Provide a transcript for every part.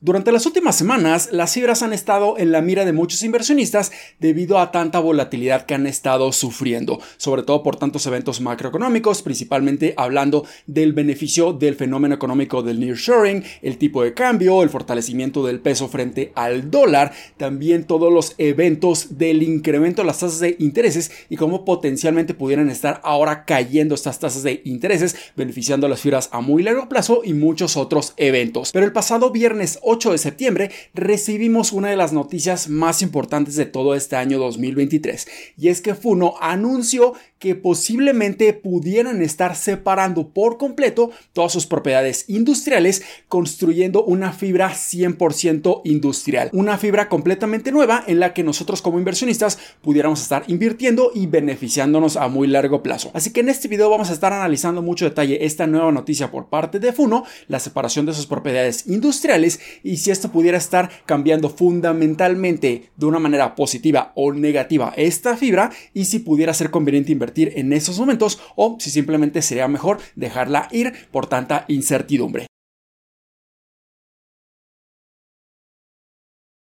Durante las últimas semanas, las fibras han estado en la mira de muchos inversionistas debido a tanta volatilidad que han estado sufriendo, sobre todo por tantos eventos macroeconómicos, principalmente hablando del beneficio del fenómeno económico del nearshoring, el tipo de cambio, el fortalecimiento del peso frente al dólar, también todos los eventos del incremento de las tasas de intereses y cómo potencialmente pudieran estar ahora cayendo estas tasas de intereses, beneficiando a las fibras a muy largo plazo y muchos otros eventos. Pero el pasado viernes 8 de septiembre recibimos una de las noticias más importantes de todo este año 2023 y es que Funo anunció que posiblemente pudieran estar separando por completo todas sus propiedades industriales construyendo una fibra 100% industrial, una fibra completamente nueva en la que nosotros como inversionistas pudiéramos estar invirtiendo y beneficiándonos a muy largo plazo. Así que en este video vamos a estar analizando mucho detalle esta nueva noticia por parte de Funo, la separación de sus propiedades industriales y si esto pudiera estar cambiando fundamentalmente de una manera positiva o negativa esta fibra y si pudiera ser conveniente invertir en esos momentos o si simplemente sería mejor dejarla ir por tanta incertidumbre.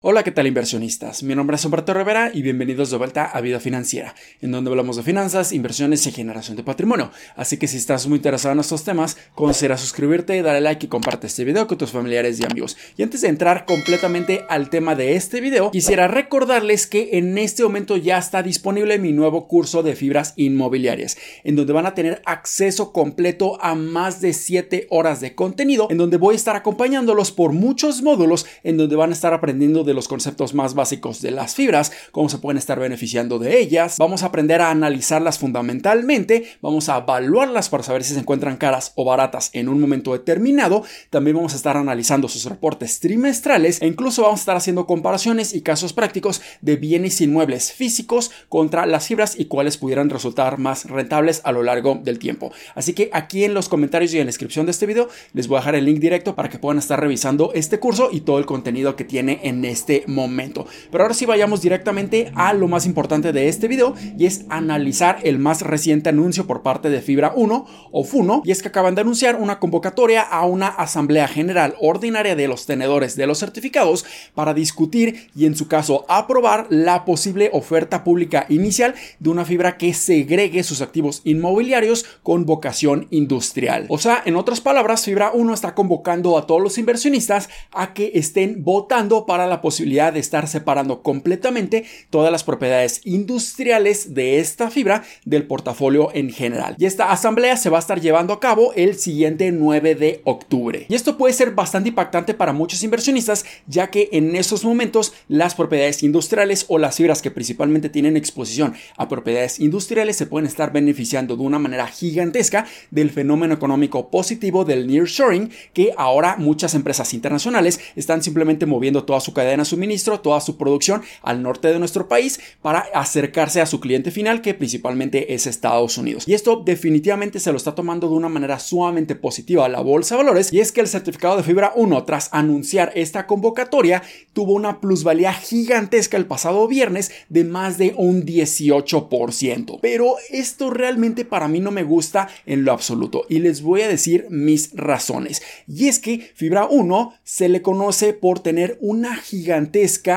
Hola, ¿qué tal inversionistas? Mi nombre es Humberto Rivera y bienvenidos de vuelta a Vida Financiera, en donde hablamos de finanzas, inversiones y generación de patrimonio. Así que si estás muy interesado en estos temas, considera suscribirte, darle like y comparte este video con tus familiares y amigos. Y antes de entrar completamente al tema de este video, quisiera recordarles que en este momento ya está disponible mi nuevo curso de fibras inmobiliarias, en donde van a tener acceso completo a más de 7 horas de contenido, en donde voy a estar acompañándolos por muchos módulos, en donde van a estar aprendiendo de los conceptos más básicos de las fibras, cómo se pueden estar beneficiando de ellas. Vamos a aprender a analizarlas fundamentalmente, vamos a evaluarlas para saber si se encuentran caras o baratas en un momento determinado. También vamos a estar analizando sus reportes trimestrales e incluso vamos a estar haciendo comparaciones y casos prácticos de bienes inmuebles físicos contra las fibras y cuáles pudieran resultar más rentables a lo largo del tiempo. Así que aquí en los comentarios y en la descripción de este video les voy a dejar el link directo para que puedan estar revisando este curso y todo el contenido que tiene en este este momento. Pero ahora sí vayamos directamente a lo más importante de este video y es analizar el más reciente anuncio por parte de Fibra 1 o Funo y es que acaban de anunciar una convocatoria a una asamblea general ordinaria de los tenedores de los certificados para discutir y en su caso aprobar la posible oferta pública inicial de una fibra que segregue sus activos inmobiliarios con vocación industrial. O sea, en otras palabras, Fibra 1 está convocando a todos los inversionistas a que estén votando para la posibilidad de estar separando completamente todas las propiedades industriales de esta fibra del portafolio en general. Y esta asamblea se va a estar llevando a cabo el siguiente 9 de octubre. Y esto puede ser bastante impactante para muchos inversionistas, ya que en esos momentos las propiedades industriales o las fibras que principalmente tienen exposición a propiedades industriales se pueden estar beneficiando de una manera gigantesca del fenómeno económico positivo del nearshoring, que ahora muchas empresas internacionales están simplemente moviendo toda su cadena suministro, toda su producción al norte de nuestro país para acercarse a su cliente final que principalmente es Estados Unidos. Y esto definitivamente se lo está tomando de una manera sumamente positiva la bolsa de valores y es que el certificado de fibra 1 tras anunciar esta convocatoria tuvo una plusvalía gigantesca el pasado viernes de más de un 18%. Pero esto realmente para mí no me gusta en lo absoluto y les voy a decir mis razones. Y es que fibra 1 se le conoce por tener una gigantesca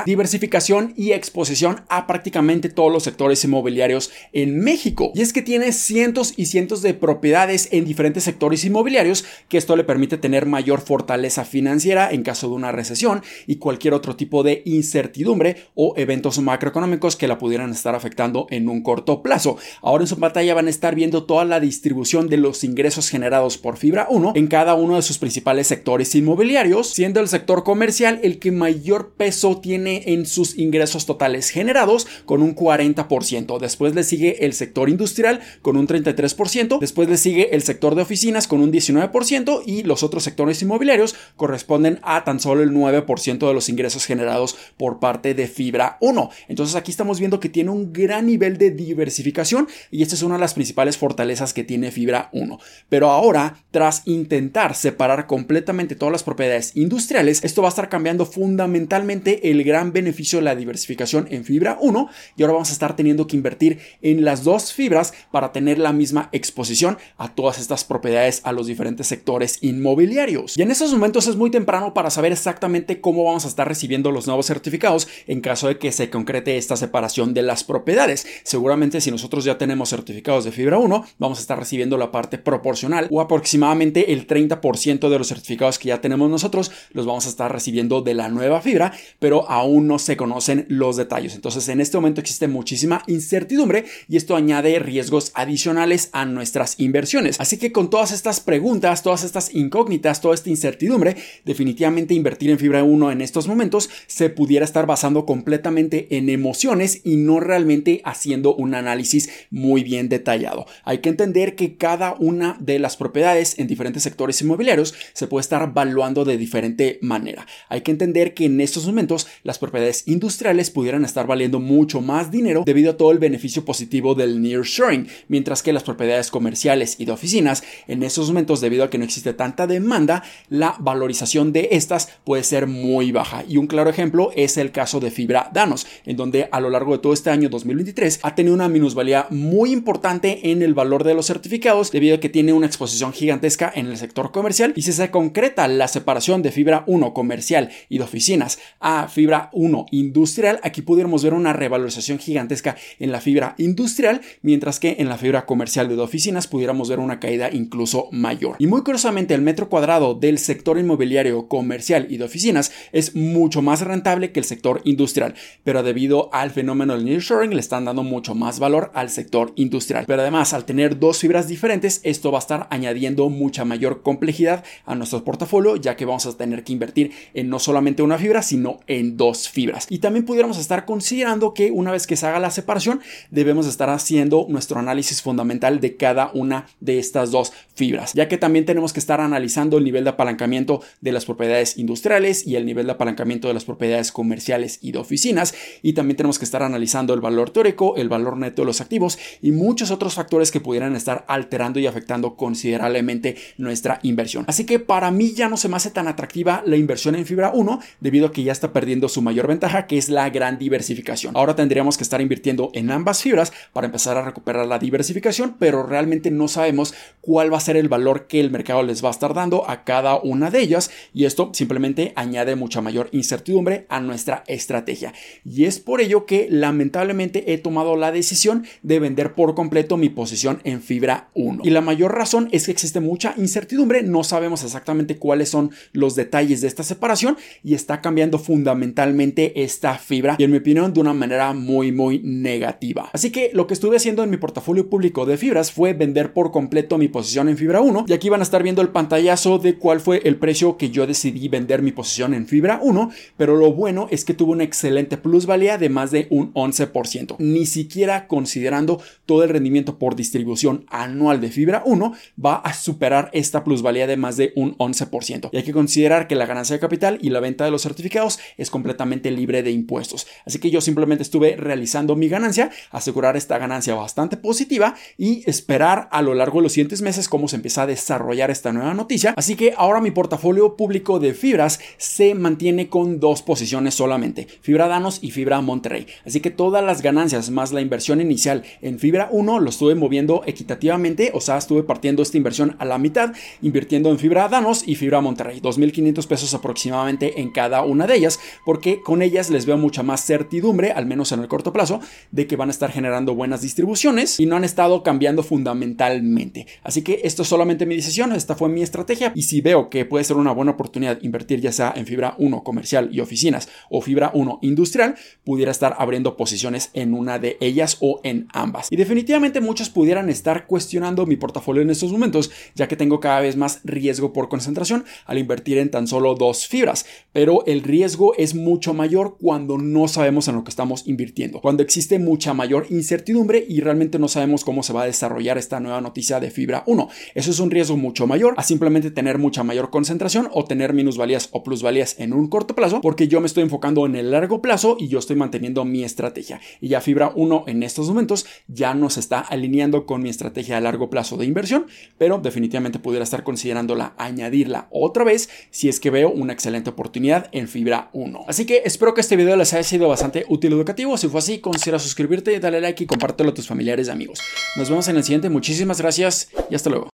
diversificación y exposición a prácticamente todos los sectores inmobiliarios en México. Y es que tiene cientos y cientos de propiedades en diferentes sectores inmobiliarios que esto le permite tener mayor fortaleza financiera en caso de una recesión y cualquier otro tipo de incertidumbre o eventos macroeconómicos que la pudieran estar afectando en un corto plazo. Ahora en su pantalla van a estar viendo toda la distribución de los ingresos generados por Fibra 1 en cada uno de sus principales sectores inmobiliarios, siendo el sector comercial el que mayor peso tiene en sus ingresos totales generados con un 40%. Después le sigue el sector industrial con un 33%. Después le sigue el sector de oficinas con un 19% y los otros sectores inmobiliarios corresponden a tan solo el 9% de los ingresos generados por parte de Fibra 1. Entonces aquí estamos viendo que tiene un gran nivel de diversificación y esta es una de las principales fortalezas que tiene Fibra 1. Pero ahora, tras intentar separar completamente todas las propiedades industriales, esto va a estar cambiando fundamentalmente el gran beneficio de la diversificación en fibra 1 y ahora vamos a estar teniendo que invertir en las dos fibras para tener la misma exposición a todas estas propiedades a los diferentes sectores inmobiliarios. Y en estos momentos es muy temprano para saber exactamente cómo vamos a estar recibiendo los nuevos certificados en caso de que se concrete esta separación de las propiedades. Seguramente si nosotros ya tenemos certificados de fibra 1, vamos a estar recibiendo la parte proporcional o aproximadamente el 30% de los certificados que ya tenemos nosotros los vamos a estar recibiendo de la nueva fibra, pero aún no se conocen los detalles. Entonces en este momento existe muchísima incertidumbre y esto añade riesgos adicionales a nuestras inversiones. Así que con todas estas preguntas, todas estas incógnitas, toda esta incertidumbre, definitivamente invertir en fibra 1 en estos momentos se pudiera estar basando completamente en emociones y no realmente haciendo un análisis muy bien detallado. Hay que entender que cada una de las propiedades en diferentes sectores inmobiliarios se puede estar valuando de diferente manera. Hay que entender que en estos momentos las propiedades industriales pudieran estar valiendo mucho más dinero debido a todo el beneficio positivo del nearshoring, mientras que las propiedades comerciales y de oficinas en estos momentos debido a que no existe tanta demanda, la valorización de estas puede ser muy baja. Y un claro ejemplo es el caso de Fibra Danos, en donde a lo largo de todo este año 2023 ha tenido una minusvalía muy importante en el valor de los certificados debido a que tiene una exposición gigantesca en el sector comercial y si se concreta la separación de fibra 1 comercial y de oficinas a fibra 1 industrial, aquí pudiéramos ver una revalorización gigantesca en la fibra industrial, mientras que en la fibra comercial de oficinas pudiéramos ver una caída incluso mayor. Y muy curiosamente, el metro cuadrado del sector inmobiliario comercial y de oficinas es mucho más rentable que el sector industrial, pero debido al fenómeno del nearshoring le están dando mucho más valor al sector industrial. Pero además, al tener dos fibras diferentes, esto va a estar añadiendo mucha mayor complejidad a nuestro portafolio, ya que vamos a tener que invertir en no solamente una fibra, sino en dos fibras. Y también pudiéramos estar considerando que una vez que se haga la separación, debemos estar haciendo nuestro análisis fundamental de cada una de estas dos fibras, ya que también tenemos que estar analizando el nivel de apalancamiento de las propiedades industriales y el nivel de apalancamiento de las propiedades comerciales y de oficinas, y también tenemos que estar analizando el valor teórico, el valor neto de los activos y muchos otros factores que pudieran estar alterando y afectando considerablemente nuestra inversión. Así que para mí ya no se me hace tan atractiva la inversión en fibra 1 debido a que ya está perdiendo su mayor ventaja que es la gran diversificación. Ahora tendríamos que estar invirtiendo en ambas fibras para empezar a recuperar la diversificación, pero realmente no sabemos cuál va a ser el valor que el mercado les va a estar dando a cada una de ellas y esto simplemente añade mucha mayor incertidumbre a nuestra estrategia. Y es por ello que lamentablemente he tomado la decisión de vender por completo mi posición en fibra 1. Y la mayor razón es que existe mucha incertidumbre, no sabemos exactamente cuáles son los detalles de esta separación y está cambiando fundamentalmente esta fibra y en mi opinión de una manera muy muy negativa. Así que lo que estuve haciendo en mi portafolio público de fibras fue vender por completo mi posición en fibra 1 y aquí van a estar viendo el pantallazo de cuál fue el precio que yo decidí vender mi posición en fibra 1, pero lo bueno es que tuvo una excelente plusvalía de más de un 11%, ni siquiera considerando todo el rendimiento por distribución anual de fibra 1 va a superar esta plusvalía de más de un 11%. Y hay que considerar que la ganancia de capital y la venta de los certificados es completamente libre de impuestos. Así que yo simplemente estuve realizando mi ganancia, asegurar esta ganancia bastante positiva y esperar a lo largo de los siguientes meses cómo se empieza a desarrollar esta nueva noticia. Así que ahora mi portafolio público de fibras se mantiene con dos posiciones solamente, Fibra Danos y Fibra Monterrey. Así que todas las ganancias más la inversión inicial en Fibra 1 lo estuve moviendo equitativamente, o sea, estuve partiendo esta inversión a la mitad, invirtiendo en Fibra Danos y Fibra Monterrey, 2.500 pesos aproximadamente en cada una de ellas, porque con ellas les veo mucha más certidumbre, al menos en el corto plazo, de que van a estar generando buenas distribuciones y no han estado cambiando fundamentalmente. Así que esto es solamente mi decisión, esta fue mi estrategia y si veo que puede ser una buena oportunidad invertir ya sea en Fibra 1 comercial y oficinas o Fibra 1 industrial, pudiera estar abriendo posiciones en una de ellas o en ambas. Y definitivamente muchos pudieran estar cuestionando mi portafolio en estos momentos, ya que tengo cada vez más riesgo por concentración al invertir en tan solo dos fibras, pero el riesgo es mucho mayor cuando no sabemos en lo que estamos invirtiendo, cuando existe mucha mayor incertidumbre y realmente no sabemos cómo se va a desarrollar esta nueva noticia de fibra 1. Eso es un riesgo mucho mayor a simplemente tener mucha mayor concentración o tener minusvalías o plusvalías en un corto plazo, porque yo me estoy enfocando en el largo plazo y yo estoy manteniendo mi estrategia. Y ya fibra 1 en estos momentos ya no se está alineando con mi estrategia a largo plazo de inversión, pero definitivamente pudiera estar considerándola añadirla otra vez si es que veo una excelente oportunidad en fibra día 1. Así que espero que este video les haya sido bastante útil y educativo. Si fue así, considera suscribirte, dale like y compártelo a tus familiares y amigos. Nos vemos en el siguiente. Muchísimas gracias y hasta luego.